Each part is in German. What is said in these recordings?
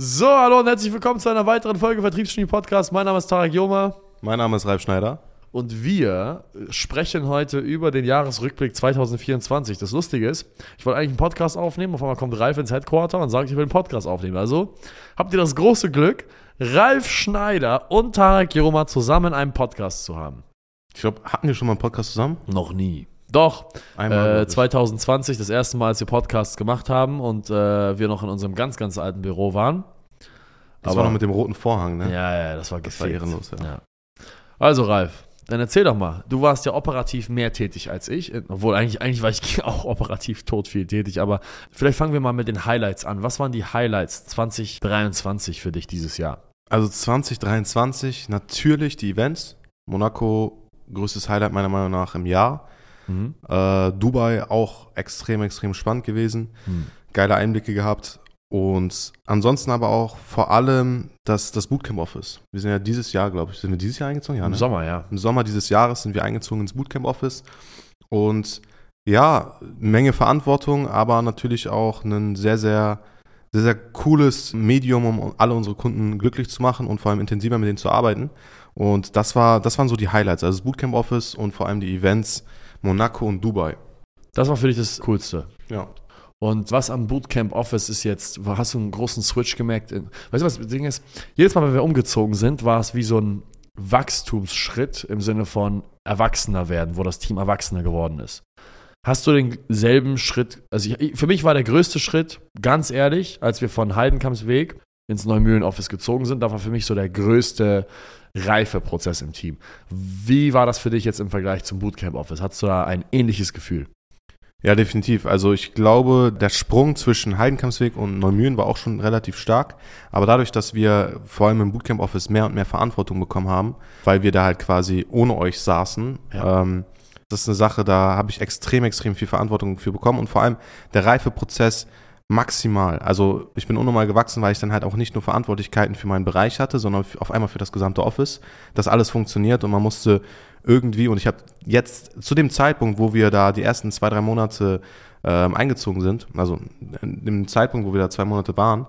So, hallo und herzlich willkommen zu einer weiteren Folge Vertriebsgenie Podcast. Mein Name ist Tarek Joma Mein Name ist Ralf Schneider. und wir sprechen heute über den Jahresrückblick 2024. Das Lustige ist, ich wollte eigentlich einen Podcast aufnehmen, auf einmal kommt Ralf ins Headquarter und sagt, ich will einen Podcast aufnehmen. Also habt ihr das große Glück, Ralf Schneider und Tarek Joma zusammen einen Podcast zu haben. Ich glaube, hatten wir schon mal einen Podcast zusammen? Noch nie. Doch, äh, glaub ich. 2020, das erste Mal, als wir Podcasts gemacht haben und äh, wir noch in unserem ganz, ganz alten Büro waren. das war noch mit dem roten Vorhang, ne? Ja, ja, das war Das war ehrenlos, ja. ja. Also, Ralf, dann erzähl doch mal. Du warst ja operativ mehr tätig als ich. Obwohl, eigentlich, eigentlich war ich auch operativ tot viel tätig. Aber vielleicht fangen wir mal mit den Highlights an. Was waren die Highlights 2023 für dich dieses Jahr? Also 2023 natürlich die Events. Monaco, größtes Highlight meiner Meinung nach im Jahr. Mhm. Äh, Dubai auch extrem, extrem spannend gewesen. Hm. Geile Einblicke gehabt. Und ansonsten aber auch vor allem das, das Bootcamp Office. Wir sind ja dieses Jahr, glaube ich, sind wir dieses Jahr eingezogen? Ja, Im ne? Sommer, ja. Im Sommer dieses Jahres sind wir eingezogen ins Bootcamp Office und ja, Menge Verantwortung, aber natürlich auch ein sehr, sehr, sehr, sehr cooles Medium, um alle unsere Kunden glücklich zu machen und vor allem intensiver mit denen zu arbeiten. Und das war, das waren so die Highlights, also das Bootcamp Office und vor allem die Events Monaco und Dubai. Das war für dich das Coolste. Ja. Und was am Bootcamp Office ist jetzt, hast du einen großen Switch gemerkt? In, weißt du, was das Ding ist? Jedes Mal, wenn wir umgezogen sind, war es wie so ein Wachstumsschritt im Sinne von Erwachsener werden, wo das Team erwachsener geworden ist. Hast du denselben Schritt, also ich, für mich war der größte Schritt, ganz ehrlich, als wir von Heidenkampsweg ins Neumühlen Office gezogen sind, da war für mich so der größte Reifeprozess im Team. Wie war das für dich jetzt im Vergleich zum Bootcamp Office? Hattest du da ein ähnliches Gefühl? Ja, definitiv. Also ich glaube, der Sprung zwischen Heidenkampsweg und Neumühlen war auch schon relativ stark. Aber dadurch, dass wir vor allem im Bootcamp Office mehr und mehr Verantwortung bekommen haben, weil wir da halt quasi ohne euch saßen, Ja. ähm, das ist eine Sache, da habe ich extrem, extrem viel Verantwortung für bekommen. Und vor allem der Reifeprozess maximal. Also ich bin unnormal gewachsen, weil ich dann halt auch nicht nur Verantwortlichkeiten für meinen Bereich hatte, sondern auf einmal für das gesamte Office, dass alles funktioniert und man musste irgendwie, und ich habe jetzt zu dem Zeitpunkt, wo wir da die ersten zwei, drei Monate ähm, eingezogen sind, also in dem Zeitpunkt, wo wir da zwei Monate waren,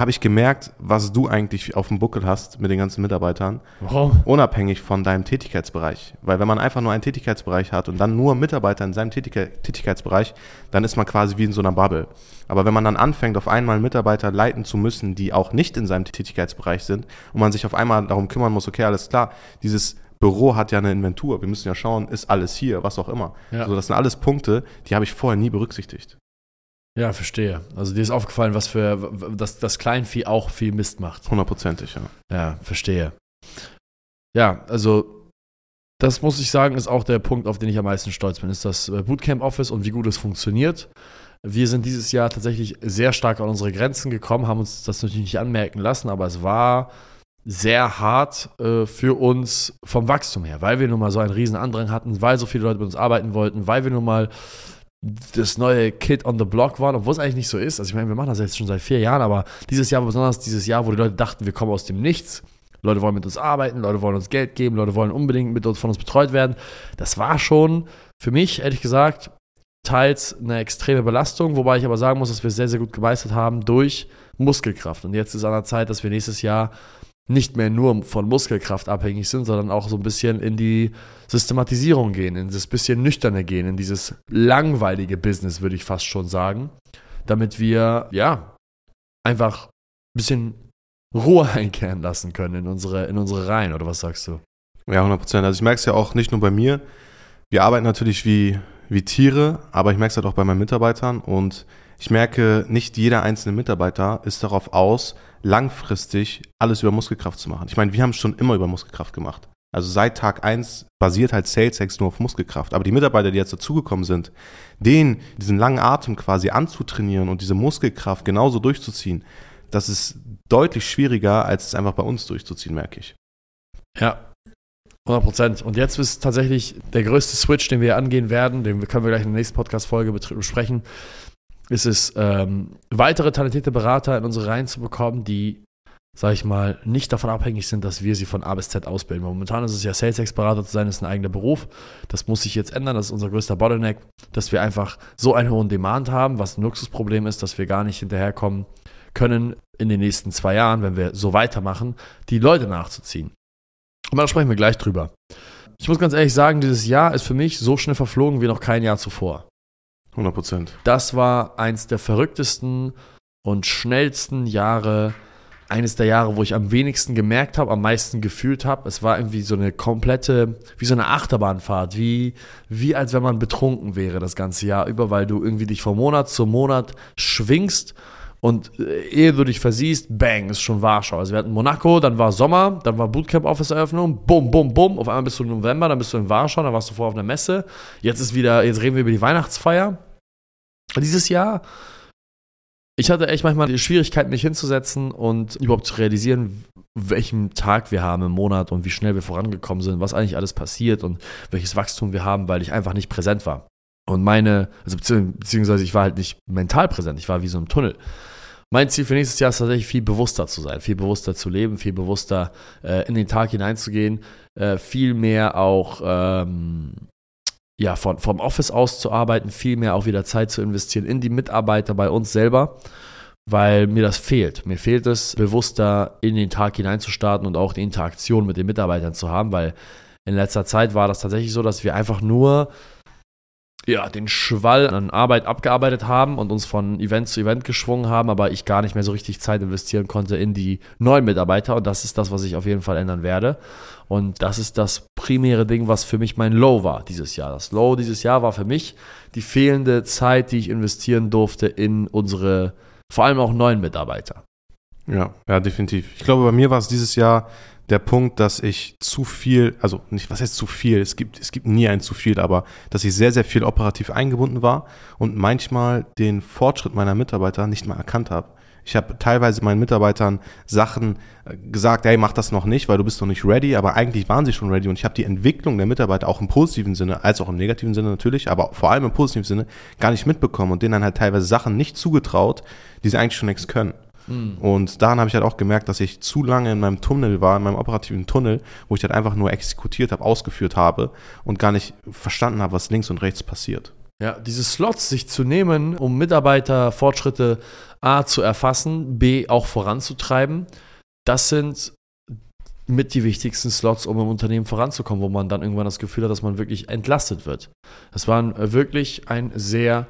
habe ich gemerkt, was du eigentlich auf dem Buckel hast mit den ganzen Mitarbeitern, Warum? unabhängig von deinem Tätigkeitsbereich. Weil wenn man einfach nur einen Tätigkeitsbereich hat und dann nur Mitarbeiter in seinem Tätig Tätigkeitsbereich, dann ist man quasi wie in so einer Bubble. Aber wenn man dann anfängt, auf einmal Mitarbeiter leiten zu müssen, die auch nicht in seinem Tätigkeitsbereich sind und man sich auf einmal darum kümmern muss, okay, alles klar, dieses Büro hat ja eine Inventur, wir müssen ja schauen, ist alles hier, was auch immer. Ja. Also das sind alles Punkte, die habe ich vorher nie berücksichtigt. Ja, verstehe. Also dir ist aufgefallen, was für, dass das Kleinvieh auch viel Mist macht. Hundertprozentig, ja. Ja, verstehe. Ja, also das muss ich sagen, ist auch der Punkt, auf den ich am meisten stolz bin, ist das äh, Bootcamp Office und wie gut es funktioniert. Wir sind dieses Jahr tatsächlich sehr stark an unsere Grenzen gekommen, haben uns das natürlich nicht anmerken lassen, aber es war sehr hart äh, für uns vom Wachstum her, weil wir nun mal so einen riesen Andrang hatten, weil so viele Leute mit uns arbeiten wollten, weil wir nun mal das neue Kid on the Block waren, obwohl es eigentlich nicht so ist. Also ich meine, wir machen das jetzt schon seit vier Jahren, aber dieses Jahr besonders dieses Jahr, wo die Leute dachten, wir kommen aus dem Nichts. Leute wollen mit uns arbeiten, Leute wollen uns Geld geben, Leute wollen unbedingt mit uns von uns betreut werden. Das war schon für mich, ehrlich gesagt, teils eine extreme Belastung, wobei ich aber sagen muss, dass wir sehr, sehr gut gemeistert haben durch Muskelkraft. Und jetzt ist an der Zeit, dass wir nächstes Jahr nicht mehr nur von Muskelkraft abhängig sind, sondern auch so ein bisschen in die Systematisierung gehen, in dieses bisschen nüchterne gehen, in dieses langweilige Business, würde ich fast schon sagen, damit wir, ja, einfach ein bisschen Ruhe einkehren lassen können in unsere, in unsere Reihen, oder was sagst du? Ja, 100 Prozent. Also ich merke es ja auch nicht nur bei mir. Wir arbeiten natürlich wie, wie Tiere, aber ich merke es halt auch bei meinen Mitarbeitern und ich merke, nicht jeder einzelne Mitarbeiter ist darauf aus, langfristig alles über Muskelkraft zu machen. Ich meine, wir haben schon immer über Muskelkraft gemacht. Also seit Tag eins basiert halt SalesX nur auf Muskelkraft. Aber die Mitarbeiter, die jetzt dazugekommen sind, denen diesen langen Atem quasi anzutrainieren und diese Muskelkraft genauso durchzuziehen, das ist deutlich schwieriger, als es einfach bei uns durchzuziehen, merke ich. Ja, 100 Prozent. Und jetzt ist tatsächlich der größte Switch, den wir angehen werden, den können wir gleich in der nächsten Podcast-Folge besprechen, ist es, ähm, weitere talentierte Berater in unsere Reihen zu bekommen, die, sag ich mal, nicht davon abhängig sind, dass wir sie von A bis Z ausbilden. Momentan ist es ja Sales-Ex-Berater zu sein, ist ein eigener Beruf. Das muss sich jetzt ändern. Das ist unser größter Bottleneck, dass wir einfach so einen hohen Demand haben, was ein Luxusproblem ist, dass wir gar nicht hinterherkommen, können in den nächsten zwei Jahren, wenn wir so weitermachen, die Leute nachzuziehen. Und da sprechen wir gleich drüber. Ich muss ganz ehrlich sagen, dieses Jahr ist für mich so schnell verflogen wie noch kein Jahr zuvor. 100 Prozent. Das war eins der verrücktesten und schnellsten Jahre, eines der Jahre, wo ich am wenigsten gemerkt habe, am meisten gefühlt habe. Es war irgendwie so eine komplette, wie so eine Achterbahnfahrt, wie, wie als wenn man betrunken wäre das ganze Jahr über, weil du irgendwie dich von Monat zu Monat schwingst und äh, ehe du dich versiehst, bang, ist schon Warschau. Also wir hatten Monaco, dann war Sommer, dann war Bootcamp-Office-Eröffnung, bum, bum, bum. Auf einmal bist du im November, dann bist du in Warschau, dann warst du vorher auf einer Messe. Jetzt ist wieder, jetzt reden wir über die Weihnachtsfeier. Dieses Jahr, ich hatte echt manchmal die Schwierigkeit, mich hinzusetzen und überhaupt zu realisieren, welchen Tag wir haben im Monat und wie schnell wir vorangekommen sind, was eigentlich alles passiert und welches Wachstum wir haben, weil ich einfach nicht präsent war. Und meine, also beziehungsweise ich war halt nicht mental präsent, ich war wie so im Tunnel. Mein Ziel für nächstes Jahr ist tatsächlich viel bewusster zu sein, viel bewusster zu leben, viel bewusster äh, in den Tag hineinzugehen, äh, viel mehr auch ähm, ja, von, vom Office aus zu arbeiten, viel mehr auch wieder Zeit zu investieren in die Mitarbeiter bei uns selber, weil mir das fehlt. Mir fehlt es, bewusster in den Tag hineinzustarten und auch die Interaktion mit den Mitarbeitern zu haben, weil in letzter Zeit war das tatsächlich so, dass wir einfach nur ja, den Schwall an Arbeit abgearbeitet haben und uns von Event zu Event geschwungen haben, aber ich gar nicht mehr so richtig Zeit investieren konnte in die neuen Mitarbeiter und das ist das, was ich auf jeden Fall ändern werde. Und das ist das primäre Ding, was für mich mein Low war dieses Jahr. Das Low dieses Jahr war für mich die fehlende Zeit, die ich investieren durfte in unsere, vor allem auch neuen Mitarbeiter. Ja, ja, definitiv. Ich glaube, bei mir war es dieses Jahr der Punkt, dass ich zu viel, also nicht, was heißt zu viel, es gibt, es gibt nie ein zu viel, aber dass ich sehr, sehr viel operativ eingebunden war und manchmal den Fortschritt meiner Mitarbeiter nicht mal erkannt habe. Ich habe teilweise meinen Mitarbeitern Sachen äh, gesagt, hey, mach das noch nicht, weil du bist noch nicht ready, aber eigentlich waren sie schon ready und ich habe die Entwicklung der Mitarbeiter auch im positiven Sinne, als auch im negativen Sinne natürlich, aber vor allem im positiven Sinne gar nicht mitbekommen und denen dann halt teilweise Sachen nicht zugetraut, die sie eigentlich schon längst können. Mhm. Und daran habe ich halt auch gemerkt, dass ich zu lange in meinem Tunnel war, in meinem operativen Tunnel, wo ich halt einfach nur exekutiert habe, ausgeführt habe und gar nicht verstanden habe, was links und rechts passiert. Ja, diese Slots sich zu nehmen, um Mitarbeiterfortschritte A zu erfassen, B auch voranzutreiben, das sind mit die wichtigsten Slots, um im Unternehmen voranzukommen, wo man dann irgendwann das Gefühl hat, dass man wirklich entlastet wird. Das war wirklich ein sehr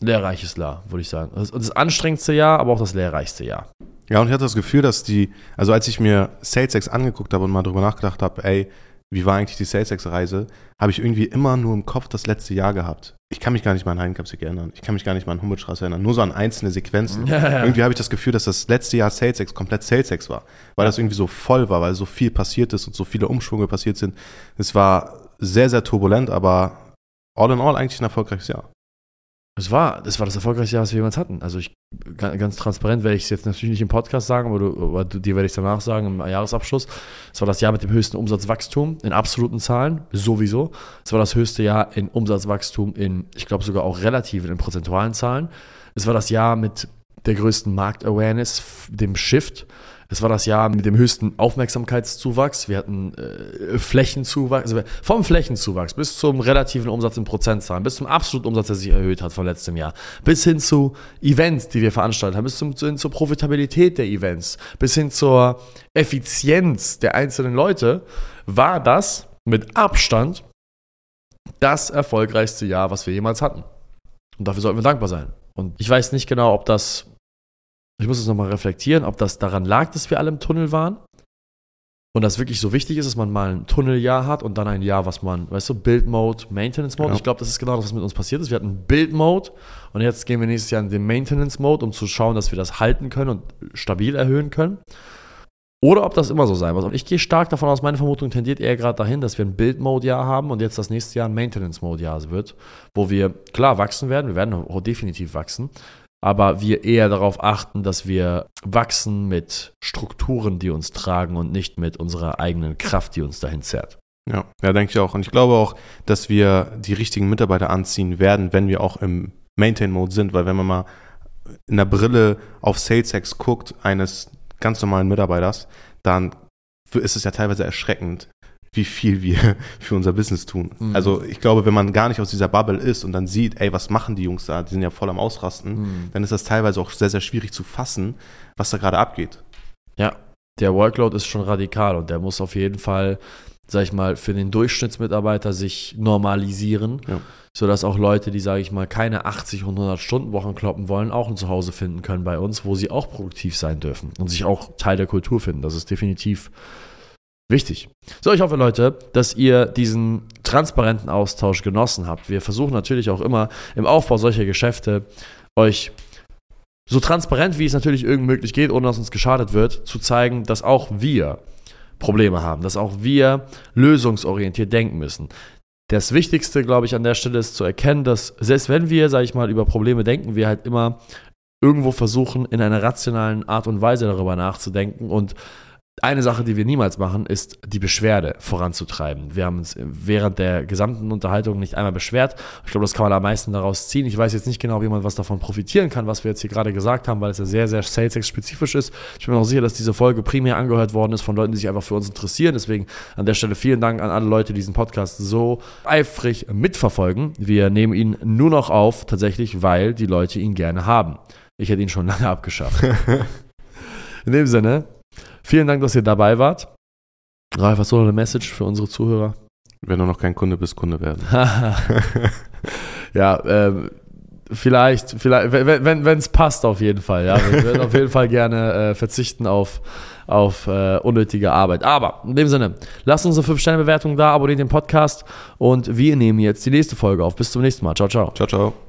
lehrreiches Jahr, würde ich sagen. Das, das anstrengendste Jahr, aber auch das lehrreichste Jahr. Ja, und ich hatte das Gefühl, dass die, also als ich mir SalesX angeguckt habe und mal drüber nachgedacht habe, ey, wie war eigentlich die SalesX-Reise, habe ich irgendwie immer nur im Kopf das letzte Jahr gehabt. Ich kann mich gar nicht mal an Heidenkapsel erinnern. Ich kann mich gar nicht mal an Humboldtstraße erinnern. Nur so an einzelne Sequenzen. Ja, ja. Irgendwie habe ich das Gefühl, dass das letzte Jahr SalesX komplett SalesX war. Weil das irgendwie so voll war, weil so viel passiert ist und so viele Umschwünge passiert sind. Es war sehr, sehr turbulent, aber all in all eigentlich ein erfolgreiches Jahr. Es war, das war das erfolgreichste Jahr, was wir jemals hatten. Also ich, ganz transparent werde ich es jetzt natürlich nicht im Podcast sagen, aber, du, aber dir werde ich es danach sagen im Jahresabschluss. Es war das Jahr mit dem höchsten Umsatzwachstum in absoluten Zahlen, sowieso. Es war das höchste Jahr in Umsatzwachstum in, ich glaube sogar auch relativ in prozentualen Zahlen. Es war das Jahr mit der größten Marktawareness, dem Shift. Es war das Jahr mit dem höchsten Aufmerksamkeitszuwachs. Wir hatten äh, Flächenzuwachs, also vom Flächenzuwachs bis zum relativen Umsatz in Prozentzahlen, bis zum absoluten Umsatz, der sich erhöht hat von letztem Jahr, bis hin zu Events, die wir veranstaltet haben, bis zum, hin zur Profitabilität der Events, bis hin zur Effizienz der einzelnen Leute, war das mit Abstand das erfolgreichste Jahr, was wir jemals hatten. Und dafür sollten wir dankbar sein. Und ich weiß nicht genau, ob das ich muss es nochmal reflektieren, ob das daran lag, dass wir alle im Tunnel waren und das wirklich so wichtig ist, dass man mal ein Tunneljahr hat und dann ein Jahr, was man, weißt du, Build Mode, Maintenance Mode. Ja. Ich glaube, das ist genau das, was mit uns passiert ist. Wir hatten Build Mode und jetzt gehen wir nächstes Jahr in den Maintenance Mode, um zu schauen, dass wir das halten können und stabil erhöhen können. Oder ob das immer so sein muss. Ich gehe stark davon aus, meine Vermutung tendiert eher gerade dahin, dass wir ein Build-Mode-Jahr haben und jetzt das nächste Jahr ein Maintenance-Mode-Jahr wird, wo wir klar wachsen werden. Wir werden definitiv wachsen aber wir eher darauf achten, dass wir wachsen mit Strukturen, die uns tragen und nicht mit unserer eigenen Kraft, die uns dahin zerrt. Ja, ja, denke ich auch. Und ich glaube auch, dass wir die richtigen Mitarbeiter anziehen werden, wenn wir auch im Maintain-Mode sind, weil wenn man mal in der Brille auf SalesX guckt, eines ganz normalen Mitarbeiters, dann ist es ja teilweise erschreckend, wie viel wir für unser Business tun. Mhm. Also ich glaube, wenn man gar nicht aus dieser Bubble ist und dann sieht, ey, was machen die Jungs da, die sind ja voll am Ausrasten, Mhm. dann ist das teilweise auch sehr, sehr schwierig zu fassen, was da gerade abgeht. Ja, der Workload ist schon radikal und der muss auf jeden Fall, sag ich mal, für den Durchschnittsmitarbeiter sich normalisieren, Ja. sodass auch Leute, die, sage ich mal, keine 80 und 100 Stunden Wochen kloppen wollen, auch ein Zuhause finden können bei uns, wo sie auch produktiv sein dürfen und sich auch Teil der Kultur finden. Das ist definitiv wichtig. So, ich hoffe, Leute, dass ihr diesen transparenten Austausch genossen habt. Wir versuchen natürlich auch immer im Aufbau solcher Geschäfte euch so transparent, wie es natürlich irgend möglich geht, ohne dass uns geschadet wird, zu zeigen, dass auch wir Probleme haben, dass auch wir lösungsorientiert denken müssen. Das Wichtigste, glaube ich, an der Stelle ist zu erkennen, dass selbst wenn wir, sage ich mal, über Probleme denken, wir halt immer irgendwo versuchen, in einer rationalen Art und Weise darüber nachzudenken und eine Sache, die wir niemals machen, ist die Beschwerde voranzutreiben. Wir haben uns während der gesamten Unterhaltung nicht einmal beschwert. Ich glaube, das kann man am meisten daraus ziehen. Ich weiß jetzt nicht genau, wie man was davon profitieren kann, was wir jetzt hier gerade gesagt haben, weil es ja sehr, sehr SalesX-spezifisch ist. Ich bin mir auch sicher, dass diese Folge primär angehört worden ist von Leuten, die sich einfach für uns interessieren. Deswegen an der Stelle vielen Dank an alle Leute, die diesen Podcast so eifrig mitverfolgen. Wir nehmen ihn nur noch auf, tatsächlich, weil die Leute ihn gerne haben. Ich hätte ihn schon lange abgeschafft. In dem Sinne, vielen Dank, dass ihr dabei wart. Ralf, hast du noch eine Message für unsere Zuhörer? Wenn du noch kein Kunde bist, Kunde werden. ja, ähm, vielleicht, vielleicht, wenn wenn es passt, auf jeden Fall. Ja, wir würden auf jeden Fall gerne äh, verzichten auf auf äh, unnötige Arbeit. Aber in dem Sinne, lasst uns eine 5-Sterne-Bewertung da, abonniert den Podcast und wir nehmen jetzt die nächste Folge auf. Bis zum nächsten Mal. Ciao, ciao. Ciao, ciao.